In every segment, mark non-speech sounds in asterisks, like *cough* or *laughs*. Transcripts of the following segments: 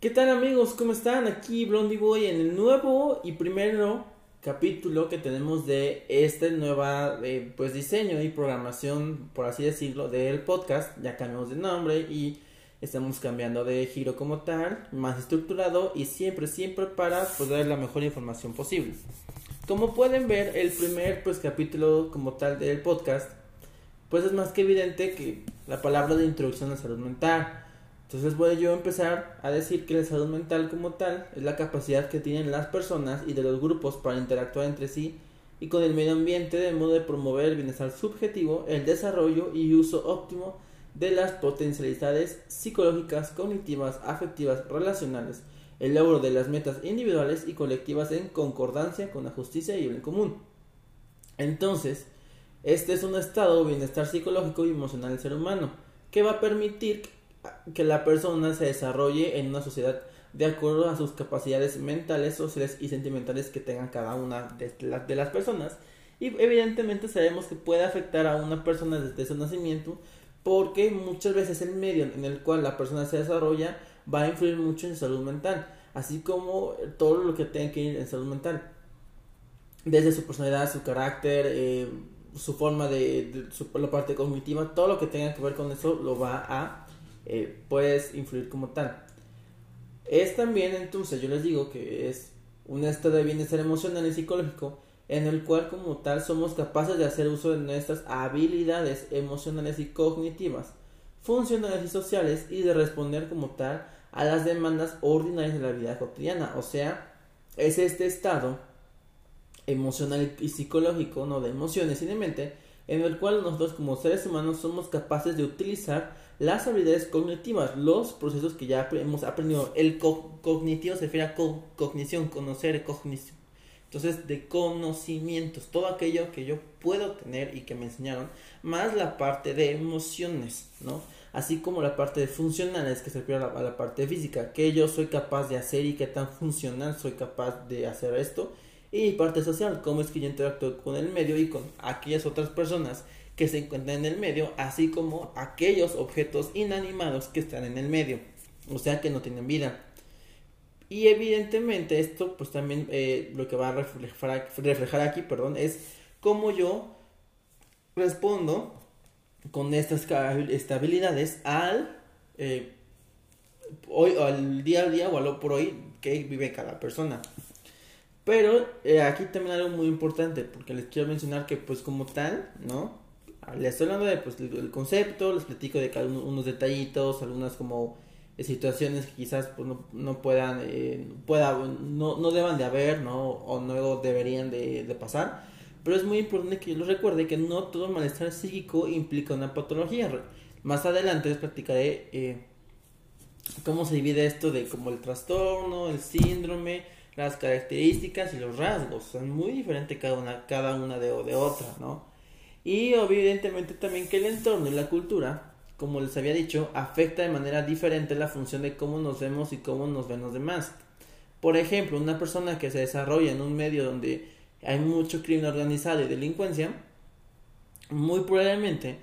¿Qué tal amigos? ¿Cómo están? Aquí Blondie Boy en el nuevo y primero capítulo que tenemos de este nueva eh, pues diseño y programación, por así decirlo, del podcast. Ya cambiamos de nombre y estamos cambiando de giro como tal, más estructurado y siempre, siempre para poder dar la mejor información posible. Como pueden ver, el primer pues capítulo como tal del podcast, pues es más que evidente que la palabra de introducción a salud mental entonces voy yo empezar a decir que la salud mental como tal es la capacidad que tienen las personas y de los grupos para interactuar entre sí y con el medio ambiente de modo de promover el bienestar subjetivo, el desarrollo y uso óptimo de las potencialidades psicológicas, cognitivas, afectivas, relacionales, el logro de las metas individuales y colectivas en concordancia con la justicia y el bien común. Entonces, este es un estado de bienestar psicológico y emocional del ser humano que va a permitir que la persona se desarrolle en una sociedad de acuerdo a sus capacidades mentales, sociales y sentimentales que tengan cada una de, de las personas. Y evidentemente sabemos que puede afectar a una persona desde su nacimiento porque muchas veces el medio en el cual la persona se desarrolla va a influir mucho en su salud mental, así como todo lo que tenga que ir en salud mental. Desde su personalidad, su carácter, eh, su forma de, la parte cognitiva, todo lo que tenga que ver con eso lo va a eh, puedes influir como tal. Es también entonces, yo les digo que es un estado de bienestar emocional y psicológico en el cual como tal somos capaces de hacer uso de nuestras habilidades emocionales y cognitivas, funcionales y sociales y de responder como tal a las demandas ordinarias de la vida cotidiana. O sea, es este estado emocional y psicológico, no de emociones y de mente, en el cual nosotros como seres humanos somos capaces de utilizar las habilidades cognitivas, los procesos que ya hemos aprendido. El cognitivo se refiere a cognición, conocer, cognición. Entonces, de conocimientos, todo aquello que yo puedo tener y que me enseñaron, más la parte de emociones, ¿no? Así como la parte de funcionales, que se refiere a la, parte física, que yo soy capaz de hacer y qué tan funcional soy capaz de hacer esto. Y parte social, cómo es que yo interactúo con el medio y con aquellas otras personas que se encuentran en el medio, así como aquellos objetos inanimados que están en el medio, o sea que no tienen vida. Y evidentemente esto pues también eh, lo que va a reflejar, aquí, perdón, es cómo yo respondo con estas estabilidades al eh, hoy al día a día o al por hoy que vive cada persona. Pero eh, aquí también algo muy importante porque les quiero mencionar que pues como tal, ¿no? les estoy hablando de, pues, del concepto, les platico de cada uno, detallitos, algunas como eh, situaciones que quizás pues, no, no puedan, eh, pueda, no, no deban de haber, ¿no? O no deberían de, pasar. Pero es muy importante que yo les recuerde que no todo malestar psíquico implica una patología. Más adelante les platicaré cómo se divide esto de como el trastorno, el síndrome, las características y los rasgos. Son muy diferentes cada una, cada una de, de otra, ¿no? Y evidentemente también que el entorno y la cultura, como les había dicho, afecta de manera diferente la función de cómo nos vemos y cómo nos ven los demás. Por ejemplo, una persona que se desarrolla en un medio donde hay mucho crimen organizado y delincuencia, muy probablemente,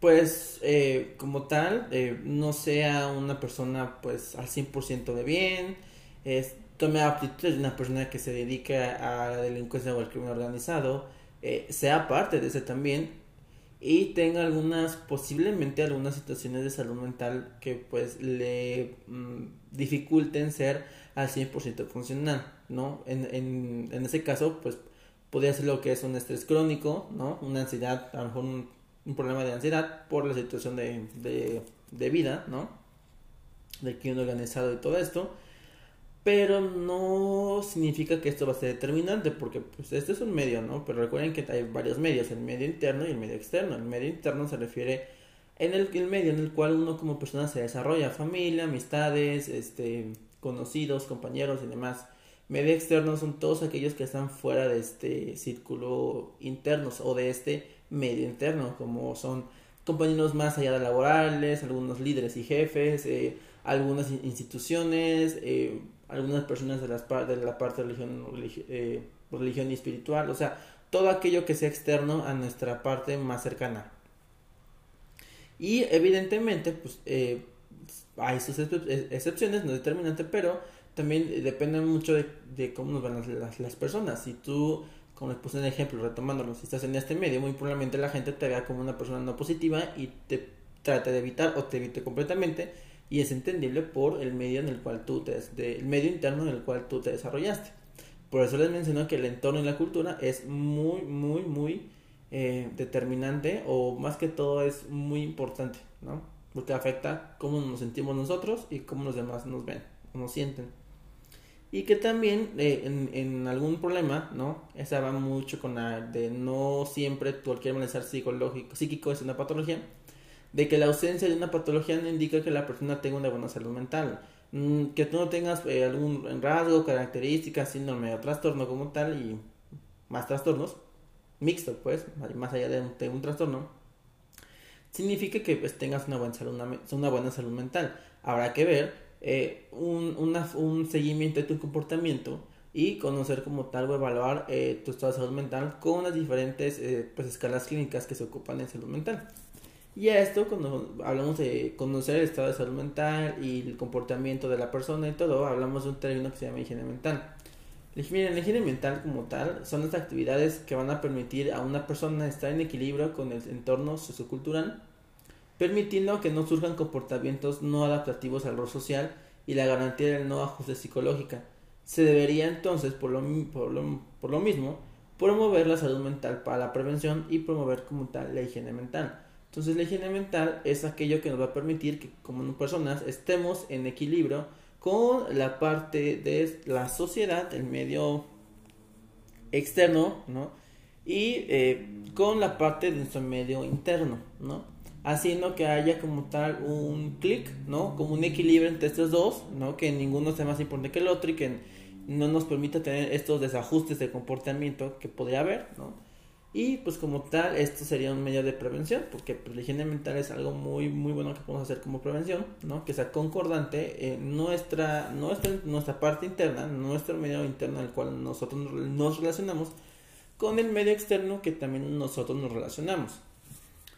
pues eh, como tal, eh, no sea una persona pues al 100% de bien, es, tome aptitudes de una persona que se dedica a la delincuencia o al crimen organizado, eh, sea parte de ese también y tenga algunas, posiblemente algunas situaciones de salud mental que pues le mm, dificulten ser al 100% funcional, ¿no? En, en, en, ese caso, pues podría ser lo que es un estrés crónico, ¿no? Una ansiedad, a lo mejor un, un problema de ansiedad por la situación de, de, de vida, ¿no? De crimen organizado y todo esto pero no significa que esto va a ser determinante porque pues este es un medio, ¿no? Pero recuerden que hay varios medios, el medio interno y el medio externo. El medio interno se refiere en el, el medio en el cual uno como persona se desarrolla, familia, amistades, este, conocidos, compañeros y demás. Medio externo son todos aquellos que están fuera de este círculo interno o de este medio interno, como son compañeros más allá de laborales, algunos líderes y jefes, eh, algunas instituciones, eh, algunas personas de, las de la parte de religión, eh, religión y espiritual, o sea, todo aquello que sea externo a nuestra parte más cercana. Y evidentemente, pues, eh, hay sus excepciones, no determinante, pero también depende mucho de, cómo nos van las, las, personas. Si tú, como les puse en ejemplo, retomándolo, si estás en este medio, muy probablemente la gente te vea como una persona no positiva y te trate de evitar o te evite completamente y es entendible por el medio en el cual tú te, el medio interno en el cual tú te desarrollaste. Por eso les menciono que el entorno y la cultura es muy, muy, muy eh, determinante o más que todo es muy importante, ¿no? Porque afecta cómo nos sentimos nosotros y cómo los demás nos ven nos sienten. Y que también eh, en, en, algún problema, ¿no? Esa va mucho con la de no siempre cualquier malestar psicológico, psíquico es una patología de que la ausencia de una patología no indica que la persona tenga una buena salud mental. Mm, que tú no tengas eh, algún rasgo, característica, síndrome o trastorno como tal y más trastornos, mixto pues, más allá de un, trastorno, significa que pues, tengas una buena salud, una, buena salud mental. Habrá que ver eh, un, un seguimiento de tu comportamiento y conocer como tal o evaluar eh, tu estado de salud mental con las diferentes pues, escalas clínicas que se ocupan en salud mental. Y a esto, cuando hablamos de conocer el estado de salud mental y el comportamiento de la persona y todo, hablamos de un término que se llama higiene mental. La higiene, mental como tal son las actividades que van a permitir a una persona estar en equilibrio con el entorno sociocultural, permitiendo que no surjan comportamientos no adaptativos al rol social y la garantía del no ajuste psicológica. Se debería entonces, por lo, por lo, por lo mismo, promover la salud mental para la prevención y promover como tal la higiene mental entonces la higiene mental es aquello que nos va a permitir que como personas estemos en equilibrio con la parte de la sociedad, el medio externo, ¿no? Y eh, con la parte de nuestro medio interno, ¿no? Haciendo que haya como tal un clic, ¿no? Como un equilibrio entre estos dos, ¿no? Que ninguno sea más importante que el otro y que no nos permita tener estos desajustes de comportamiento que podría haber, ¿no? Y pues como tal, esto sería un medio de prevención, porque pues, la higiene mental es algo muy muy bueno que podemos hacer como prevención, ¿no? Que sea concordante nuestra, nuestra, nuestra parte interna, nuestro medio interno al cual nosotros nos relacionamos, con el medio externo que también nosotros nos relacionamos.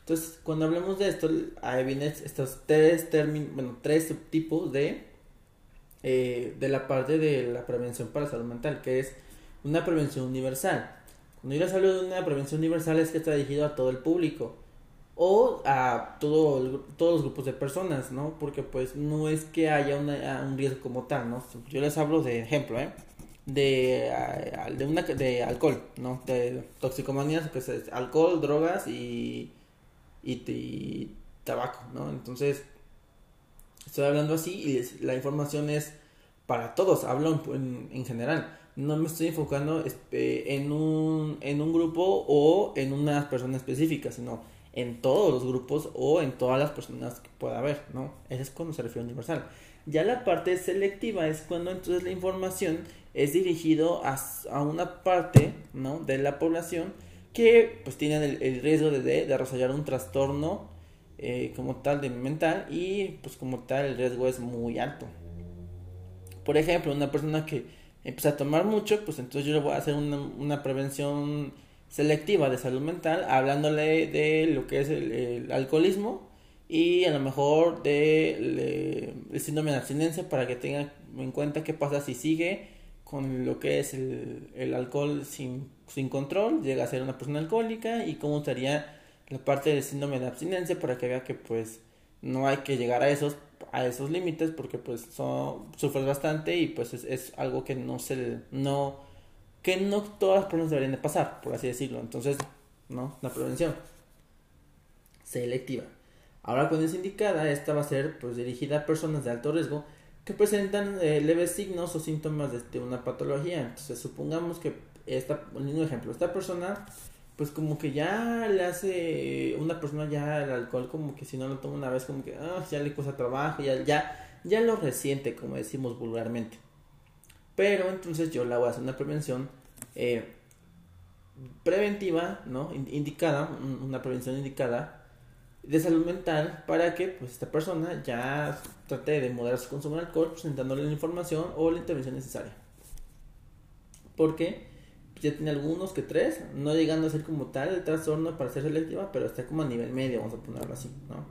Entonces, cuando hablamos de esto, ahí vienen estos tres bueno, tres subtipos de, eh, de la parte de la prevención para salud mental, que es una prevención universal cuando yo les hablo de una prevención universal es que está dirigido a todo el público o a todo, todos los grupos de personas, ¿no? Porque pues no es que haya un riesgo como tal, ¿no? Yo les hablo de ejemplo, ¿eh? De, de, una, de alcohol, ¿no? De toxicomanías, que es alcohol, drogas y, y, tabaco, ¿no? Entonces, estoy hablando así y la información es para todos, hablo en, en general no me estoy enfocando en un, en un grupo o en una persona específica, sino en todos los grupos o en todas las personas que pueda haber, ¿no? Eso es cuando se refiere a universal. Ya la parte selectiva es cuando entonces la información es dirigido a, a una parte, ¿no? De la población que pues tienen el, riesgo de, de, desarrollar un trastorno eh, como tal de mental y pues como tal el riesgo es muy alto. Por ejemplo, una persona que empieza a tomar mucho, pues entonces yo le voy a hacer una, prevención selectiva de salud mental, hablándole de lo que es el, alcoholismo y a lo mejor de el síndrome de abstinencia para que tenga en cuenta qué pasa si sigue con lo que es el, alcohol sin, sin control, llega a ser una persona alcohólica y cómo estaría la parte del síndrome de abstinencia para que vea que pues no hay que llegar a esos a esos límites porque pues son, sufres bastante y pues es, algo que no se no que no todas las personas deberían de pasar por así decirlo. Entonces no la prevención selectiva. Ahora cuando es indicada esta va a ser pues dirigida a personas de alto riesgo que presentan eh, leves signos o síntomas de, una patología. Entonces supongamos que esta un ejemplo esta persona pues como que ya le hace una persona ya el alcohol como que si no lo toma una vez como que ah, ya le cuesta trabajo, ya, ya, ya lo resiente como decimos vulgarmente. Pero entonces yo le voy a hacer una prevención eh, preventiva, ¿no? Indicada, una prevención indicada de salud mental para que pues esta persona ya trate de moderar su consumo de alcohol presentándole la información o la intervención necesaria. Porque ya tiene algunos que tres, no llegando a ser como tal el trastorno para ser selectiva, pero está como a nivel medio, vamos a ponerlo así, ¿no?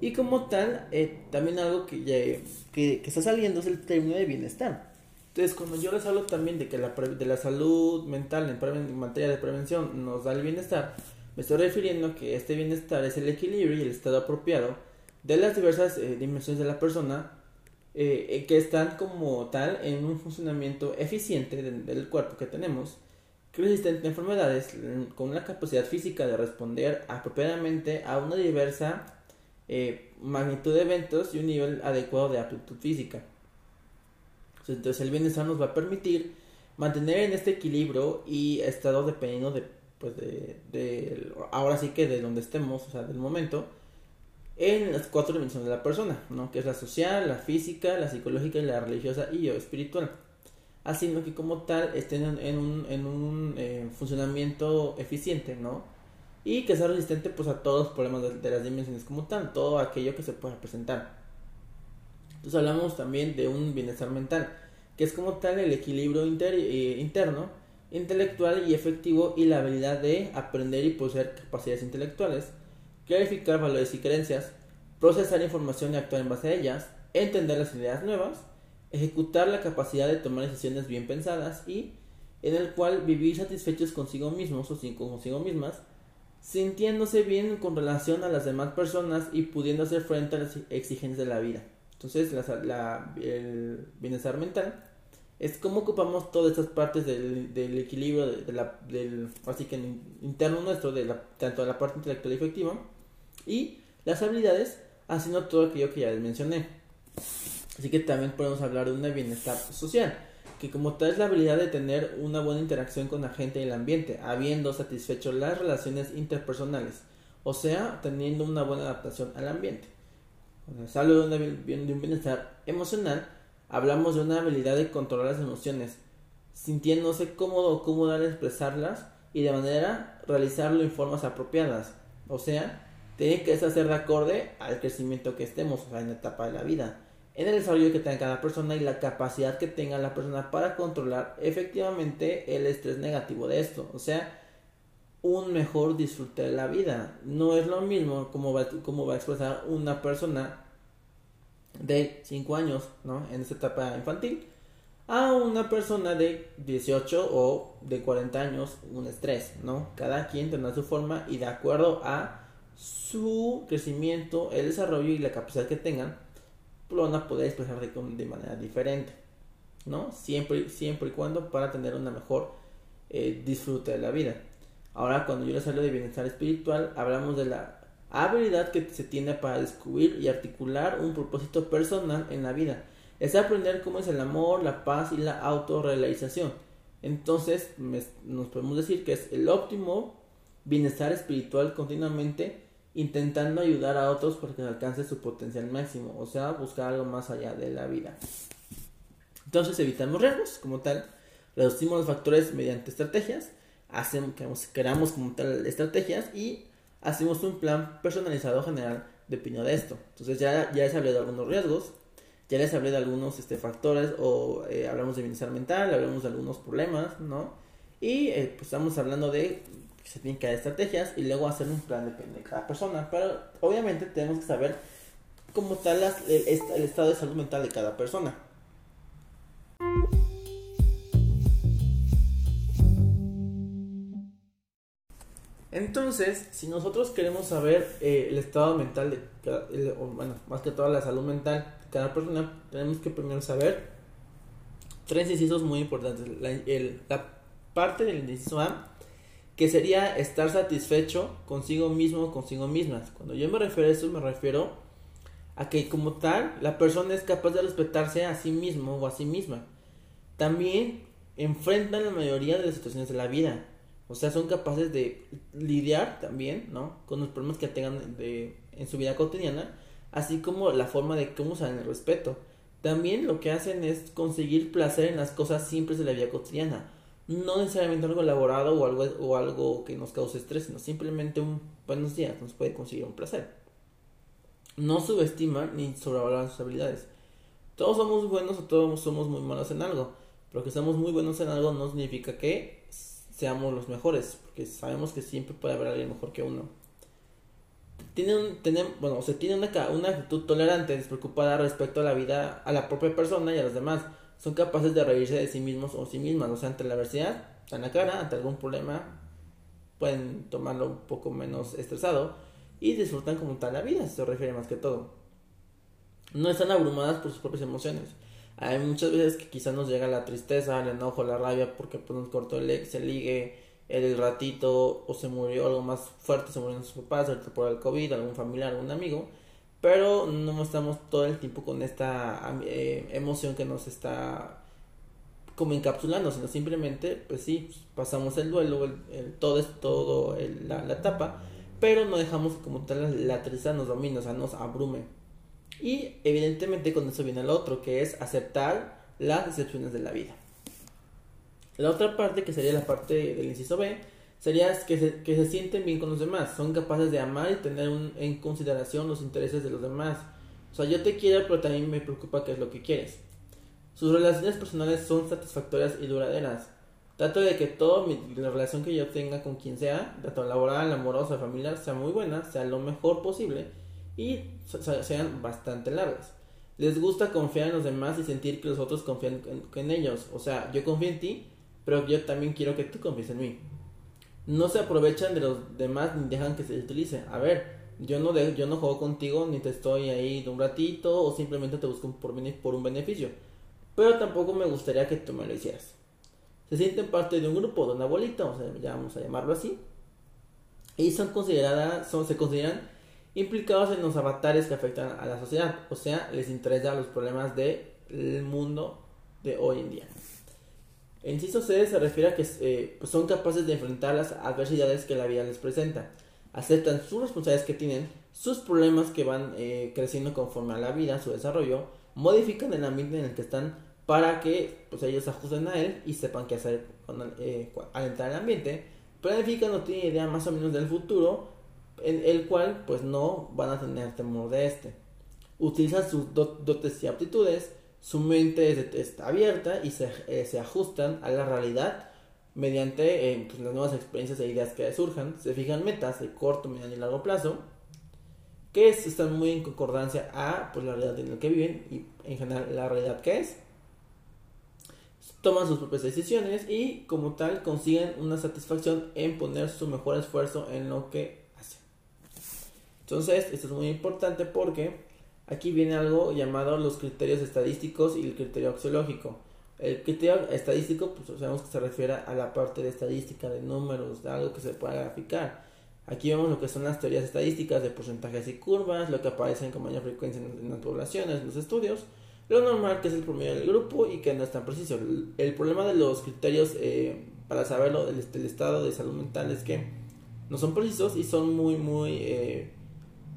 Y como tal, eh, también algo que, que, que, está saliendo es el término de bienestar. Entonces, cuando yo les hablo también de que la, de la salud mental en, materia de prevención nos da el bienestar, me estoy refiriendo a que este bienestar es el equilibrio y el estado apropiado de las diversas eh, dimensiones de la persona eh, eh, que están como tal en un funcionamiento eficiente del, cuerpo que tenemos, resistente a enfermedades, con una capacidad física de responder apropiadamente a una diversa magnitud de eventos y un nivel adecuado de aptitud física. Entonces el bienestar nos va a permitir mantener en este equilibrio y estado dependiendo de, pues de, ahora sí que de donde estemos, o sea, del momento, en las cuatro dimensiones de la persona, ¿no? Que es la social, la física, la psicológica y la religiosa y yo espiritual. Haciendo que como tal estén en, un, en un eh, funcionamiento eficiente, ¿no? Y que sea resistente pues a todos los problemas de, de las dimensiones como tal, todo aquello que se pueda presentar. Entonces hablamos también de un bienestar mental, que es como tal el equilibrio eh, interno, intelectual y efectivo y la habilidad de aprender y poseer capacidades intelectuales, clarificar valores y creencias, procesar información y actuar en base a ellas, entender las ideas nuevas, ejecutar la capacidad de tomar decisiones bien pensadas y en el cual vivir satisfechos consigo mismos o consigo mismas, sintiéndose bien con relación a las demás personas y pudiendo hacer frente a las exigencias de la vida. Entonces, la, el bienestar mental es cómo ocupamos todas estas partes del, del equilibrio de, la, del, así que interno nuestro, de la, tanto de la parte intelectual y efectiva, y las habilidades, haciendo todo aquello que ya les mencioné. Así que también podemos hablar de un bienestar social, que como tal es la habilidad de tener una buena interacción con la gente y el ambiente, habiendo satisfecho las relaciones interpersonales, o sea, teniendo una buena adaptación al ambiente. Cuando se habla de, un bienestar emocional, hablamos de una habilidad de controlar las emociones, sintiéndose cómodo o cómoda al expresarlas y de manera realizarlo en formas apropiadas. O sea, tiene que ser de acorde al crecimiento que estemos, o sea, en la etapa de la vida, en el desarrollo que tenga cada persona y la capacidad que tenga la persona para controlar efectivamente el estrés negativo de esto. O sea, un mejor disfrute de la vida. No es lo mismo como va, como va a expresar una persona de 5 años, ¿no? En esta etapa infantil, a una persona de 18 o de 40 años, un estrés, ¿no? Cada quien tendrá su forma y de acuerdo a su crecimiento, el desarrollo y la capacidad que tengan, lo van a poder expresar de, de manera diferente, ¿no? Siempre, siempre y cuando para tener una mejor eh, disfrute de la vida. Ahora, cuando yo les hablo de bienestar espiritual, hablamos de la habilidad que se tiene para descubrir y articular un propósito personal en la vida. Es aprender cómo es el amor, la paz y la autorrealización. Entonces, nos podemos decir que es el óptimo bienestar espiritual continuamente intentando ayudar a otros para que alcance su potencial máximo, o sea, buscar algo más allá de la vida. Entonces, evitamos riesgos como tal, reducimos los factores mediante estrategias hacemos, queramos como tal estrategias y hacemos un plan personalizado general de opinión de esto. Entonces ya, ya les hablé de algunos riesgos, ya les hablé de algunos este, factores o eh, hablamos de bienestar mental, hablamos de algunos problemas, ¿no? Y eh, pues estamos hablando de se tienen que dar estrategias y luego hacer un plan depende de cada persona, pero obviamente tenemos que saber cómo está el, estado de salud mental de cada persona. Entonces, si nosotros queremos saber eh, el estado mental de cada, bueno, más que toda la salud mental de cada persona, tenemos que primero saber tres incisos muy importantes. La, parte del inciso A, que sería estar satisfecho consigo mismo, consigo misma. Cuando yo me refiero a eso, me refiero a que como tal, la persona es capaz de respetarse a sí mismo o a sí misma. También enfrentan la mayoría de las situaciones de la vida o sea, son capaces de lidiar también, ¿no? Con los problemas que tengan de, en su vida cotidiana, así como la forma de cómo usan el respeto. También lo que hacen es conseguir placer en las cosas simples de la vida cotidiana. No necesariamente algo elaborado o algo, o algo que nos cause estrés, sino simplemente un buenos días nos puede conseguir un placer. No subestiman ni sobrevaloran sus habilidades. Todos somos buenos o todos somos muy malos en algo. Pero que seamos muy buenos en algo no significa que seamos los mejores, porque sabemos que siempre puede haber alguien mejor que uno. tiene tiene, bueno, se tiene una, una actitud tolerante, despreocupada respecto a la vida, a la propia persona y a los demás. Son capaces de reírse de sí mismos o sí mismas, o sea, ante la adversidad, en la cara, ante algún problema, pueden tomarlo un poco menos estresado y disfrutan como tal la vida, se refiere más que todo. No están abrumadas por sus propias emociones. Hay muchas veces que quizás nos llega la tristeza, el enojo, la rabia porque pues, nos cortó el ex, el ligue, el ratito o se murió algo más fuerte, se murió sus papás, por el COVID, algún familiar, algún amigo, pero no estamos todo el tiempo con esta eh, emoción que nos está como encapsulando, sino simplemente, pues sí, pasamos el duelo, el, todo es todo la, la, etapa, pero no dejamos como tal la tristeza nos domine, o sea, nos abrume. Y evidentemente con eso viene el otro, que es aceptar las decepciones de la vida. La otra parte, que sería la parte del inciso B, sería que se, que se sienten bien con los demás, son capaces de amar y tener en consideración los intereses de los demás. O sea, yo te quiero, pero también me preocupa qué es lo que quieres. Sus relaciones personales son satisfactorias y duraderas. Trato de que toda la relación que yo tenga con quien sea, tanto laboral, amorosa, familiar, sea muy buena, sea lo mejor posible y sean bastante largas. Les gusta confiar en los demás y sentir que los otros confían en ellos. O sea, yo confío en ti, pero yo también quiero que tú confíes en mí. No se aprovechan de los demás ni dejan que se utilice. A ver, yo no, de, yo no juego contigo ni te estoy ahí de un ratito o simplemente te busco por, un beneficio. Pero tampoco me gustaría que tú me lo hicieras. Se sienten parte de un grupo, de una bolita, o sea, ya vamos a llamarlo así. Y son consideradas, son, se consideran implicados en los avatares que afectan a la sociedad. O sea, les interesan los problemas del mundo de hoy en día. El inciso C se refiere a que eh, pues son capaces de enfrentar las adversidades que la vida les presenta. Aceptan sus responsabilidades que tienen, sus problemas que van eh, creciendo conforme a la vida, su desarrollo, modifican el ambiente en el que están para que pues, ellos ajusten a él y sepan qué hacer eh, al entrar al ambiente. Planifican o tienen idea más o menos del futuro, en el cual pues no van a tener temor de este. Utilizan sus dotes y aptitudes su mente está abierta y se, eh, se, ajustan a la realidad mediante eh, pues, las nuevas experiencias e ideas que surjan. Se fijan metas de corto, mediano y largo plazo que están muy en concordancia a pues, la realidad en la que viven y en general la realidad que es. Toman sus propias decisiones y como tal consiguen una satisfacción en poner su mejor esfuerzo en lo que hacen. Entonces, esto es muy importante porque Aquí viene algo llamado los criterios estadísticos y el criterio axiológico. El criterio estadístico, pues sabemos que se refiere a la parte de estadística, de números, de algo que se pueda graficar. Aquí vemos lo que son las teorías estadísticas de porcentajes y curvas, lo que aparece con mayor frecuencia en, las poblaciones, los estudios, lo normal que es el promedio del grupo y que no es tan preciso. El, problema de los criterios eh, para saberlo del, estado de salud mental es que no son precisos y son muy, muy eh,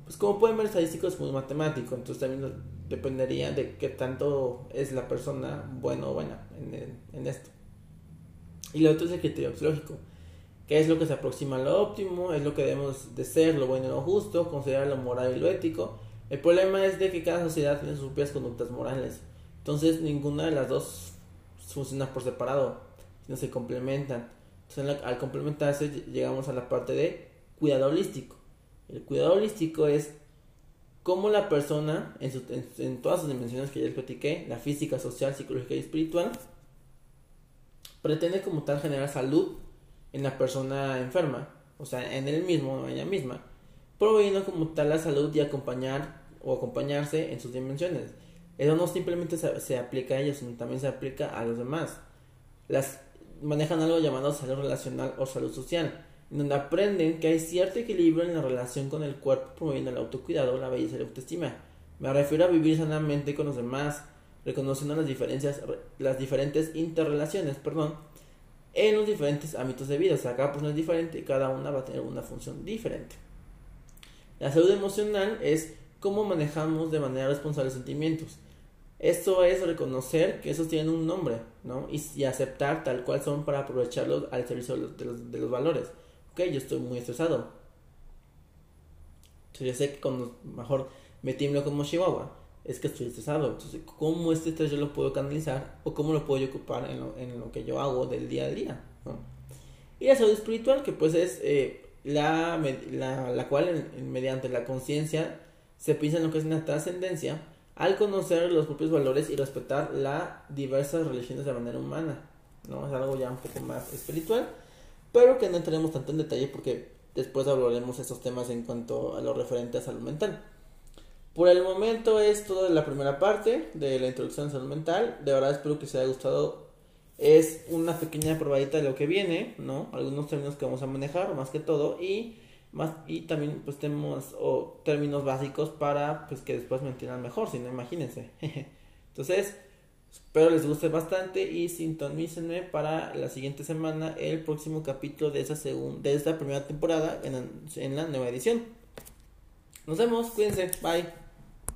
pues como pueden ver, estadístico es muy matemático, entonces también dependería de qué tanto es la persona buena o buena en, esto. Y lo otro es el criterio axiológico, que es lo que se aproxima a lo óptimo, es lo que debemos de ser, lo bueno y lo justo, considerar lo moral y lo ético. El problema es de que cada sociedad tiene sus propias conductas morales, entonces ninguna de las dos funciona por separado, sino se complementan. Entonces al complementarse llegamos a la parte de cuidado holístico el cuidado holístico es cómo la persona, en, todas sus dimensiones que ya les platiqué, la física, social, psicológica y espiritual, pretende como tal generar salud en la persona enferma, o sea, en él mismo o en ella misma, proveyendo como tal la salud y acompañar o acompañarse en sus dimensiones. Eso no simplemente se, se, aplica a ellos, sino también se aplica a los demás. Las manejan algo llamado salud relacional o salud social donde aprenden que hay cierto equilibrio en la relación con el cuerpo promoviendo el autocuidado, la belleza y la autoestima. Me refiero a vivir sanamente con los demás, reconociendo las diferencias, las diferentes interrelaciones, perdón, en los diferentes ámbitos de vida. O sea, cada persona es diferente y cada una va a tener una función diferente. La salud emocional es cómo manejamos de manera responsable los sentimientos. Esto es reconocer que esos tienen un nombre, ¿no? Y, aceptar tal cual son para aprovecharlos al servicio de los valores ok, yo estoy muy estresado. Entonces yo sé que cuando mejor me tiemblo como Chihuahua, es que estoy estresado. Entonces, ¿cómo este estrés yo lo puedo canalizar o cómo lo puedo ocupar en lo, en lo que yo hago del día a día? Y la salud espiritual, que pues es eh, la, la, la cual mediante la conciencia se piensa en lo que es una trascendencia al conocer los propios valores y respetar las diversas religiones de manera humana, ¿no? Es algo ya un poco más espiritual, pero que no entraremos tanto en detalle porque después hablaremos estos temas en cuanto a lo referente a salud mental. Por el momento es toda la primera parte de la introducción a salud mental. De verdad espero que os haya gustado. Es una pequeña probadita de lo que viene, ¿no? Algunos términos que vamos a manejar, más que todo, y más y también pues tenemos o términos básicos para pues que después me entiendan mejor, si no imagínense. *laughs* Entonces, espero les guste bastante y sintonícenme para la siguiente semana el próximo capítulo de esa segunda de esta primera temporada en, en la nueva edición. Nos vemos, cuídense, bye.